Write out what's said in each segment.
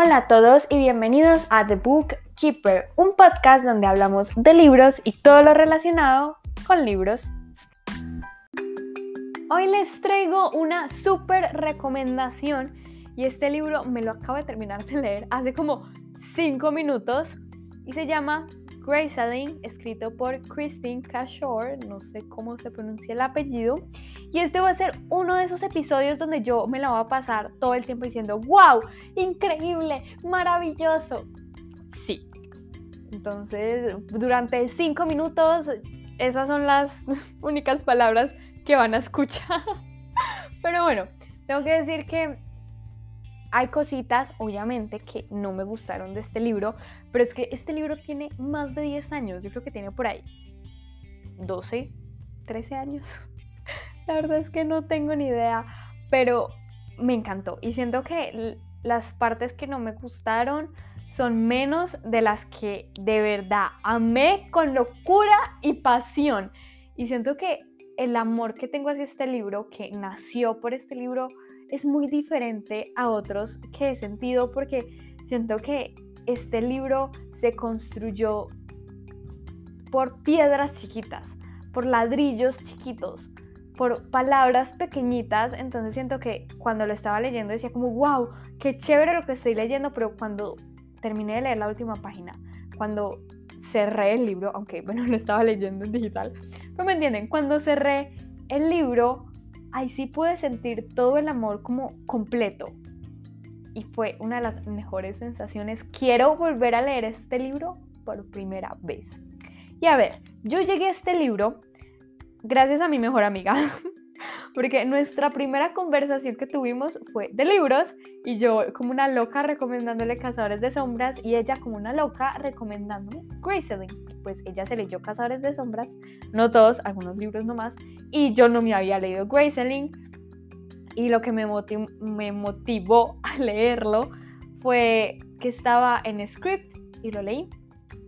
Hola a todos y bienvenidos a The Book Keeper, un podcast donde hablamos de libros y todo lo relacionado con libros. Hoy les traigo una súper recomendación y este libro me lo acabo de terminar de leer hace como 5 minutos y se llama Graceling, escrito por Christine Cashore, no sé cómo se pronuncia el apellido. Y este va a ser uno de esos episodios donde yo me la voy a pasar todo el tiempo diciendo, wow, increíble, maravilloso. Sí. Entonces, durante cinco minutos, esas son las únicas palabras que van a escuchar. Pero bueno, tengo que decir que hay cositas, obviamente, que no me gustaron de este libro, pero es que este libro tiene más de 10 años, yo creo que tiene por ahí 12, 13 años. La verdad es que no tengo ni idea, pero me encantó y siento que las partes que no me gustaron son menos de las que de verdad amé con locura y pasión. Y siento que el amor que tengo hacia este libro, que nació por este libro, es muy diferente a otros que he sentido porque siento que este libro se construyó por piedras chiquitas, por ladrillos chiquitos, por palabras pequeñitas, entonces siento que cuando lo estaba leyendo decía como, wow, qué chévere lo que estoy leyendo, pero cuando terminé de leer la última página, cuando cerré el libro, aunque bueno, lo estaba leyendo en digital, pero me entienden, cuando cerré el libro ahí sí pude sentir todo el amor como completo. Y fue una de las mejores sensaciones. Quiero volver a leer este libro por primera vez. Y a ver, yo llegué a este libro gracias a mi mejor amiga. Porque nuestra primera conversación que tuvimos fue de libros y yo como una loca recomendándole Cazadores de Sombras y ella como una loca recomendándome Graceling. Pues ella se leyó Cazadores de Sombras, no todos, algunos libros nomás, y yo no me había leído Graceling. Y lo que me, me motivó a leerlo fue que estaba en script y lo leí.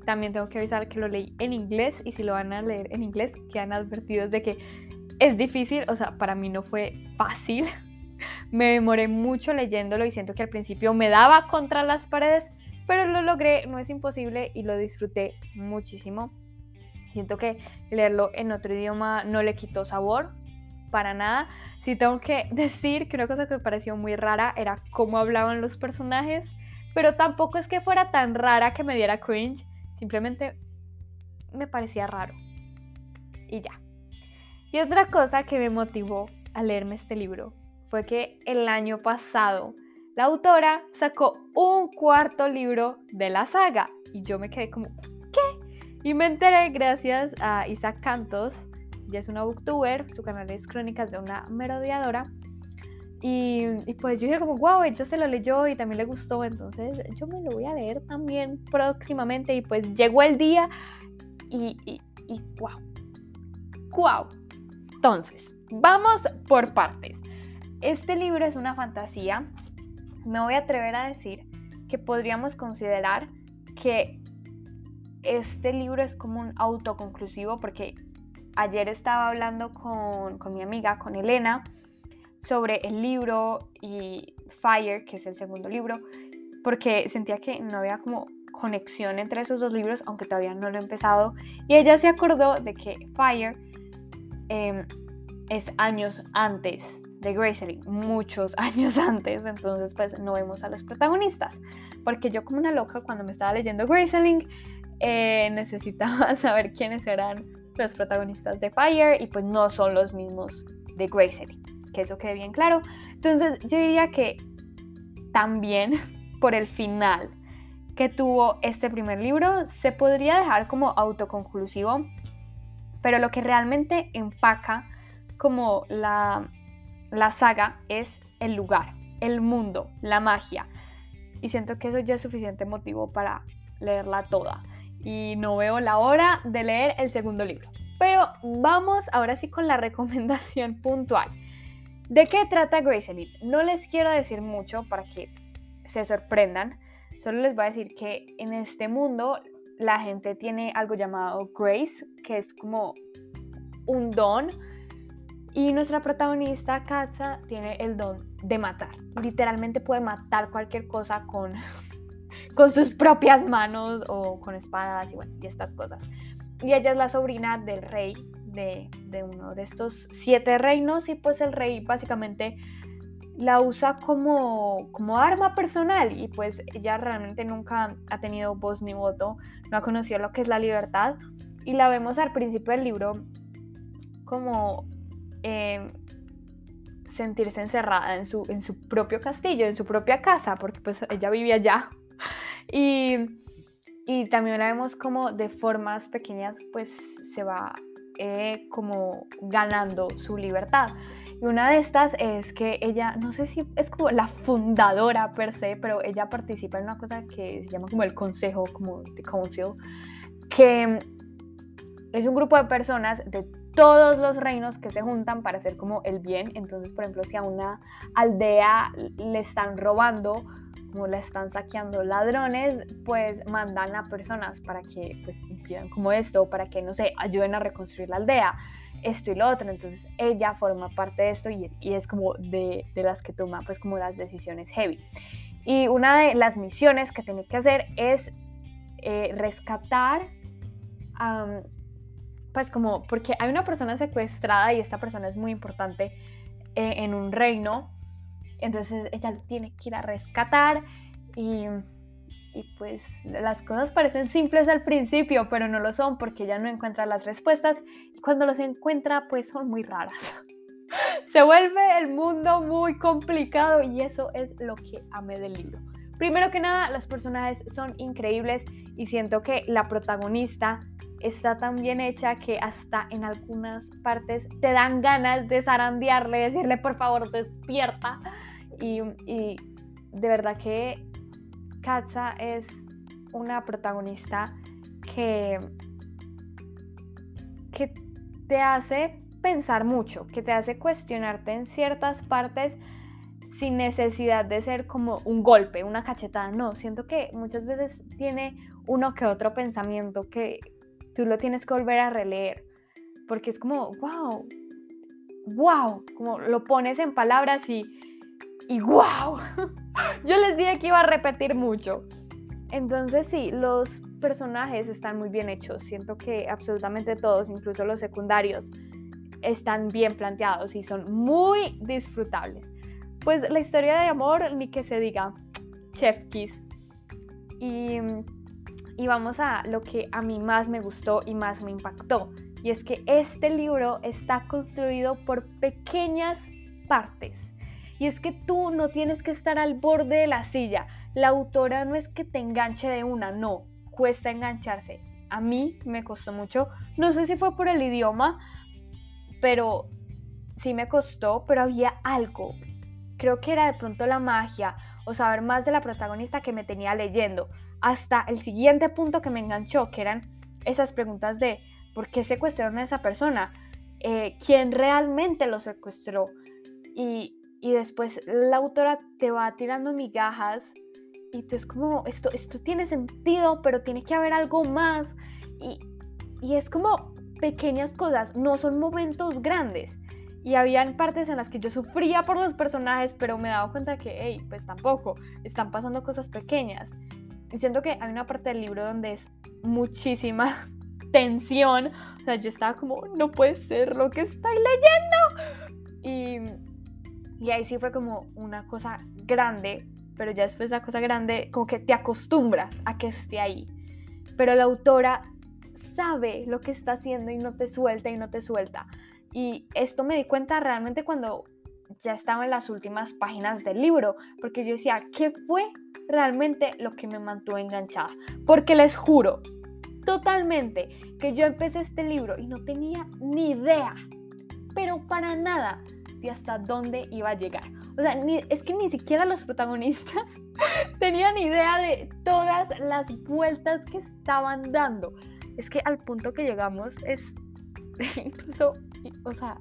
También tengo que avisar que lo leí en inglés y si lo van a leer en inglés quedan advertidos de que es difícil, o sea, para mí no fue fácil. Me demoré mucho leyéndolo y siento que al principio me daba contra las paredes, pero lo logré, no es imposible y lo disfruté muchísimo. Siento que leerlo en otro idioma no le quitó sabor, para nada. Si tengo que decir que una cosa que me pareció muy rara era cómo hablaban los personajes, pero tampoco es que fuera tan rara que me diera cringe, simplemente me parecía raro. Y ya. Y otra cosa que me motivó a leerme este libro fue que el año pasado la autora sacó un cuarto libro de la saga y yo me quedé como, ¿qué? Y me enteré gracias a Isaac Cantos, ya es una booktuber, su canal es Crónicas de una Merodeadora. Y, pues yo dije como, wow, ella se lo leyó y también le gustó, entonces yo me lo voy a leer también próximamente y pues llegó el día y, y, y wow, wow, entonces, vamos por partes. Este libro es una fantasía. Me voy a atrever a decir que podríamos considerar que este libro es como un autoconclusivo porque ayer estaba hablando con, con mi amiga, con Elena, sobre el libro y Fire, que es el segundo libro, porque sentía que no había como conexión entre esos dos libros, aunque todavía no lo he empezado. Y ella se acordó de que Fire Em, es años antes de Graceling, muchos años antes, entonces pues no vemos a los protagonistas, porque yo como una loca cuando me estaba leyendo Graceling eh, necesitaba saber quiénes eran los protagonistas de Fire y pues no son los mismos de Graceling, que eso quede bien claro. Entonces yo diría que también por el final que tuvo este primer libro se podría dejar como autoconclusivo pero lo que realmente empaca como la, la saga es el lugar, el mundo, la magia. Y siento que eso ya es suficiente motivo para leerla toda. Y no veo la hora de leer el segundo libro. Pero vamos ahora sí con la recomendación puntual. ¿De qué trata Grace? No les quiero decir mucho para que se sorprendan. Solo les voy a decir que en este mundo la gente tiene algo llamado Grace, que es como un don. Y nuestra protagonista, Katza, tiene el don de matar. Literalmente puede matar cualquier cosa con, con sus propias manos o con espadas y bueno, y estas cosas. Y ella es la sobrina del rey de, de uno de estos siete reinos y pues el rey básicamente la usa como, como arma personal y pues ella realmente nunca ha tenido voz ni voto, no ha conocido lo que es la libertad y la vemos al principio del libro como eh, sentirse encerrada en su, en su propio castillo, en su propia casa, porque pues ella vivía allá. Y, y también la vemos como de formas pequeñas pues se va eh, como ganando su libertad. Y una de estas es que ella, no sé si es como la fundadora per se, pero ella participa en una cosa que se llama como el consejo, como the council, que es un grupo de personas de todos los reinos que se juntan para hacer como el bien. Entonces, por ejemplo, si a una aldea le están robando, como la están saqueando ladrones, pues mandan a personas para que pues impidan como esto, para que, no sé, ayuden a reconstruir la aldea, esto y lo otro. Entonces ella forma parte de esto y, es como de, las que toma pues como las decisiones heavy. Y una de las misiones que tiene que hacer es eh, rescatar pues como, porque hay una persona secuestrada y esta persona es muy importante eh, en un reino, entonces ella tiene que ir a rescatar y, y, pues las cosas parecen simples al principio, pero no lo son porque ella no encuentra las respuestas y cuando los encuentra pues son muy raras. Se vuelve el mundo muy complicado y eso es lo que amé del libro. Primero que nada, los personajes son increíbles y siento que la protagonista está tan bien hecha que hasta en algunas partes te dan ganas de zarandearle, decirle por favor despierta. Y, de verdad que Katza es una protagonista que, que te hace pensar mucho, que te hace cuestionarte en ciertas partes sin necesidad de ser como un golpe, una cachetada. No, siento que muchas veces tiene uno que otro pensamiento que tú lo tienes que volver a releer, porque es como, wow, wow, como lo pones en palabras y, y wow. Yo les dije que iba a repetir mucho. Entonces sí, los personajes están muy bien hechos. Siento que absolutamente todos, incluso los secundarios, están bien planteados y son muy disfrutables. Pues la historia de amor, ni que se diga, Chef Kiss. Y y vamos a lo que a mí más me gustó y más me impactó. Y es que este libro está construido por pequeñas partes. Y es que tú no tienes que estar al borde de la silla. La autora no es que te enganche de una, no, cuesta engancharse. A mí me costó mucho. No sé si fue por el idioma, pero sí me costó, pero había algo. Creo que era de pronto la magia o saber más de la protagonista que me tenía leyendo hasta el siguiente punto que me enganchó, que eran esas preguntas de ¿por qué secuestraron a esa persona? Eh, ¿Quién realmente lo secuestró? Y, después la autora te va tirando migajas y tú es como, esto, esto tiene sentido, pero tiene que haber algo más. Y, y es como pequeñas cosas, no son momentos grandes. Y habían partes en las que yo sufría por los personajes, pero me daba cuenta que, hey, pues tampoco, están pasando cosas pequeñas. Y siento que hay una parte del libro donde es muchísima tensión. O sea, yo estaba como, no puede ser lo que estoy leyendo. Y, y ahí sí fue como una cosa grande, pero ya después de la cosa grande, como que te acostumbras a que esté ahí. Pero la autora sabe lo que está haciendo y no te suelta y no te suelta. Y esto me di cuenta realmente cuando ya estaba en las últimas páginas del libro, porque yo decía, ¿qué fue realmente lo que me mantuvo enganchada? Porque les juro, totalmente, que yo empecé este libro y no tenía ni idea, pero para nada, de hasta dónde iba a llegar. O sea, es que ni siquiera los protagonistas tenían idea de todas las vueltas que estaban dando. Es que al punto que llegamos es incluso, o sea,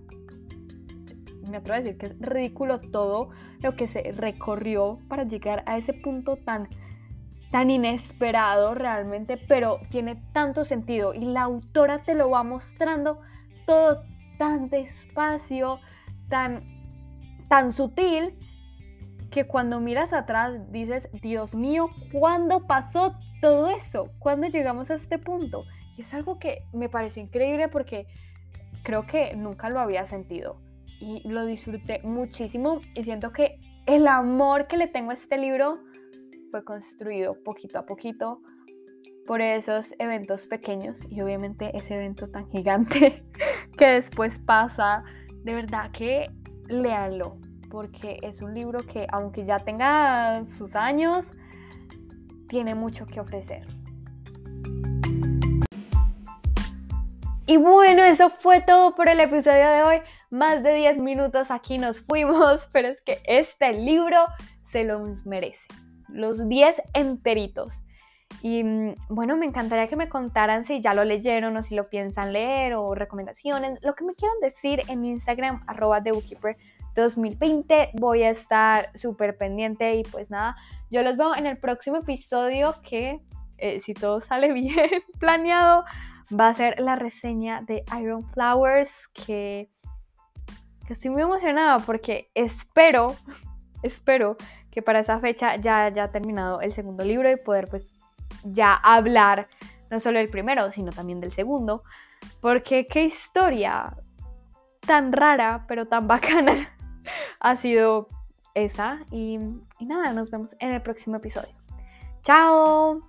me atrevo a decir que es ridículo todo lo que se recorrió para llegar a ese punto tan, tan inesperado realmente, pero tiene tanto sentido y la autora te lo va mostrando todo tan despacio, tan, tan sutil que cuando miras atrás dices, Dios mío, ¿cuándo pasó todo eso? ¿Cuándo llegamos a este punto? Y es algo que me pareció increíble porque creo que nunca lo había sentido y lo disfruté muchísimo y siento que el amor que le tengo a este libro fue construido poquito a poquito por esos eventos pequeños y obviamente ese evento tan gigante que después pasa. De verdad que léanlo, porque es un libro que aunque ya tenga sus años, tiene mucho que ofrecer. Y bueno, eso fue todo por el episodio de hoy. Más de 10 minutos aquí nos fuimos, pero es que este libro se los merece. Los 10 enteritos. Y mm, bueno, me encantaría que me contaran si ya lo leyeron o si lo piensan leer o recomendaciones, lo que me quieran decir en Instagram, arroba The 2020. Voy a estar súper pendiente y pues nada, yo los veo en el próximo episodio que, eh, si todo sale bien planeado, va a ser la reseña de Iron Flowers que, que estoy muy emocionada porque espero, espero que para esa fecha ya haya terminado el segundo libro y poder pues ya hablar no solo del primero, sino también del segundo, porque qué historia tan rara, pero tan bacana ha sido esa. Y, nada, nos vemos en el próximo episodio. ¡Chao!